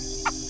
ha ha ha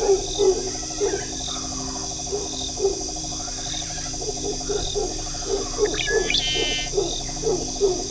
Thank you.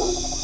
Thank you.